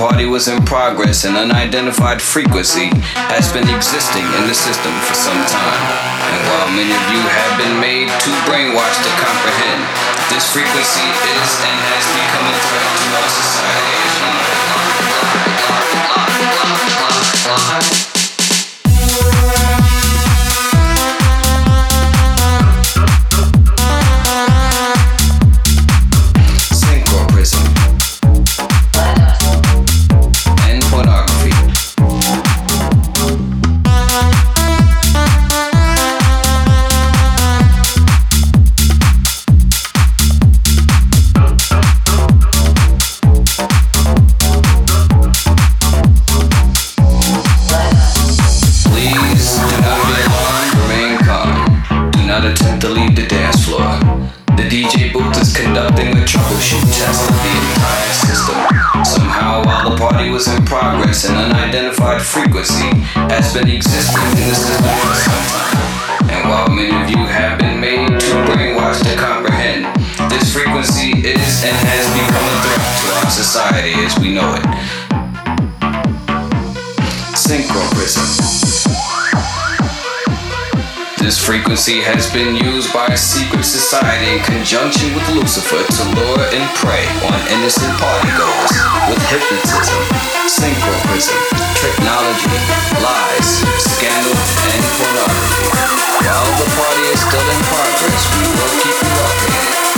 Party was in progress, an unidentified frequency has been existing in the system for some time. And while many of you have been made too brainwashed to comprehend, this frequency is and has become a threat to our society. Has been existing in the system for some time. And while many of you have been made too brainwashed to comprehend, this frequency is and has become a threat to our society as we know it. This frequency has been used by a secret society in conjunction with Lucifer to lure and prey on innocent partygoers with hypnotism, synchroprism, technology, lies, scandal, and pornography. While the party is still in progress, we will keep you updated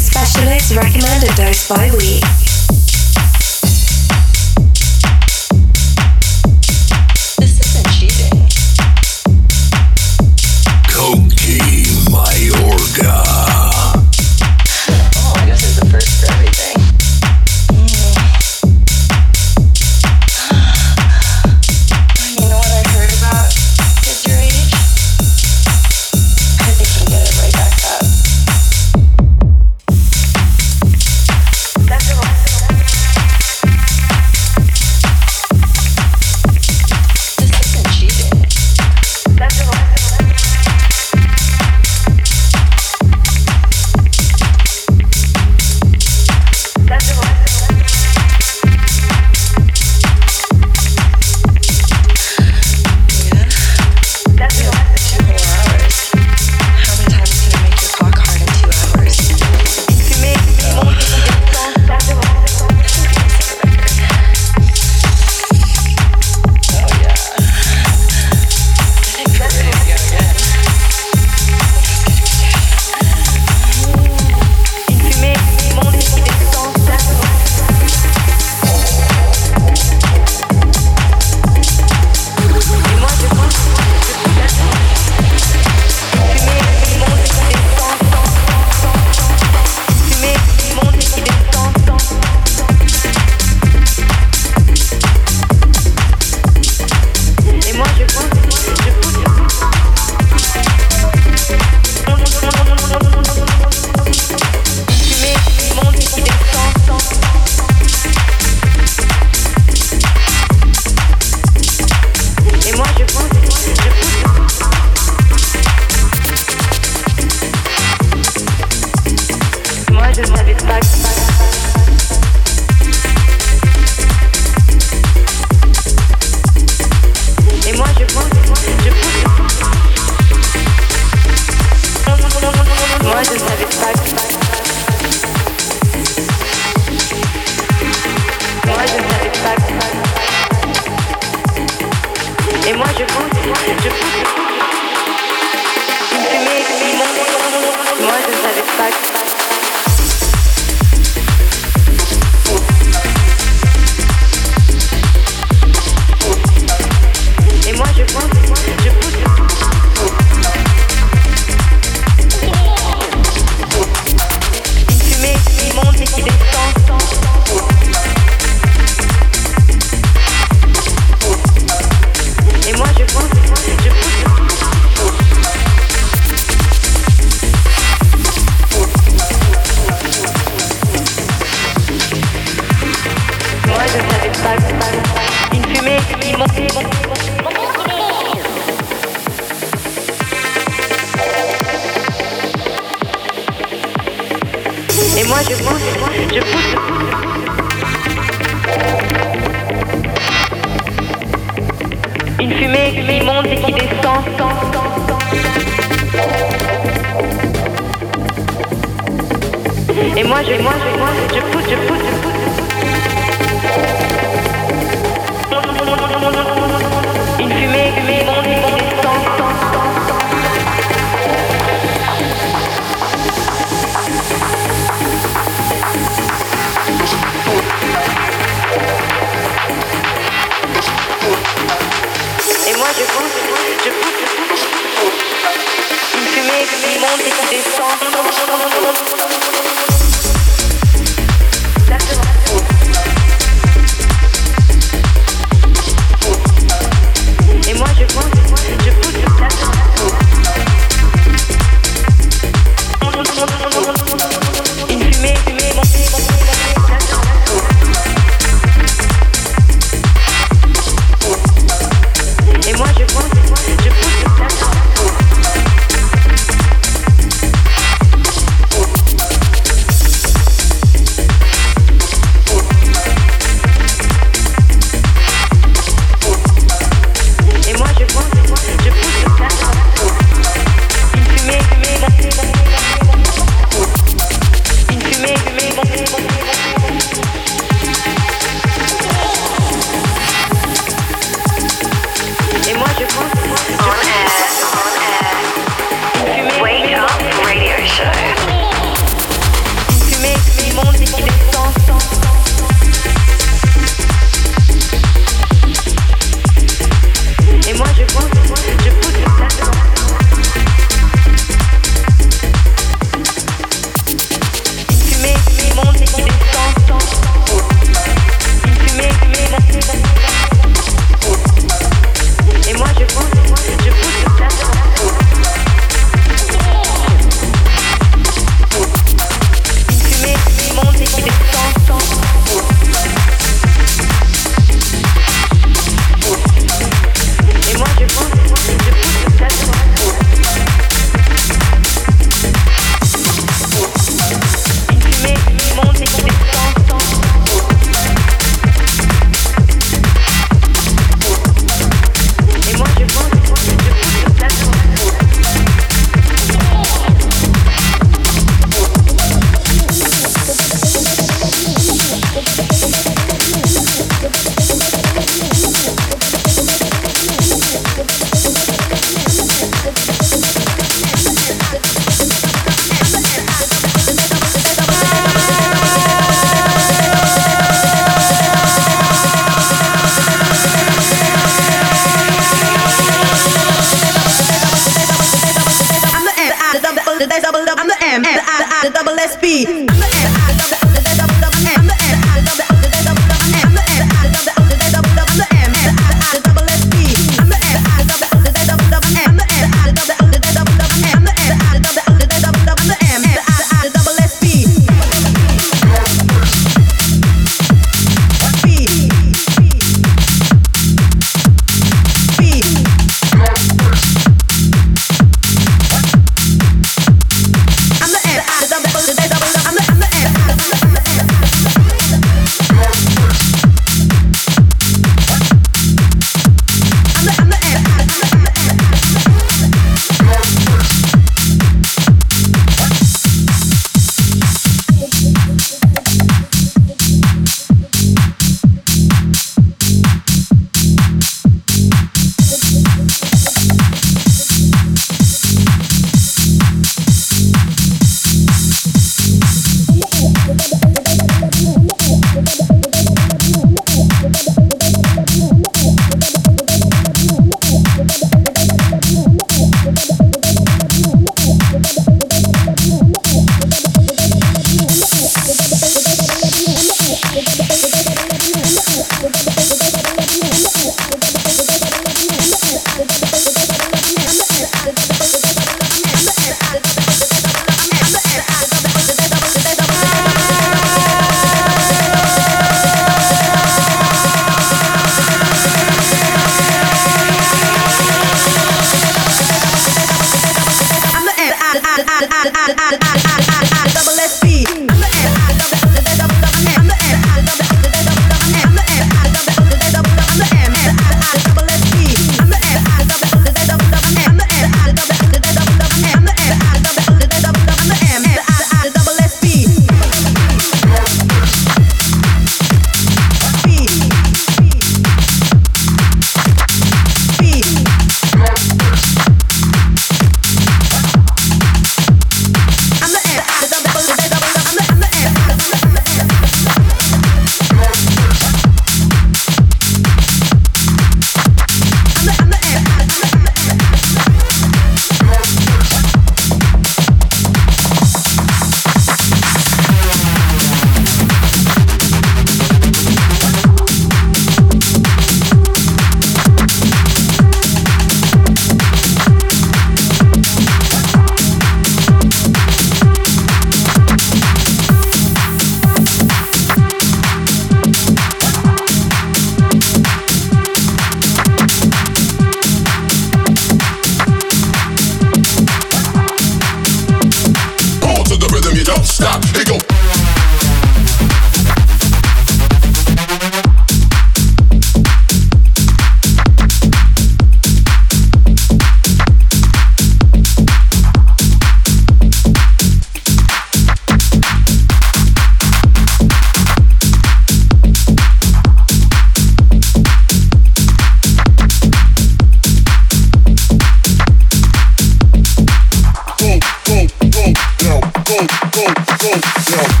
Don't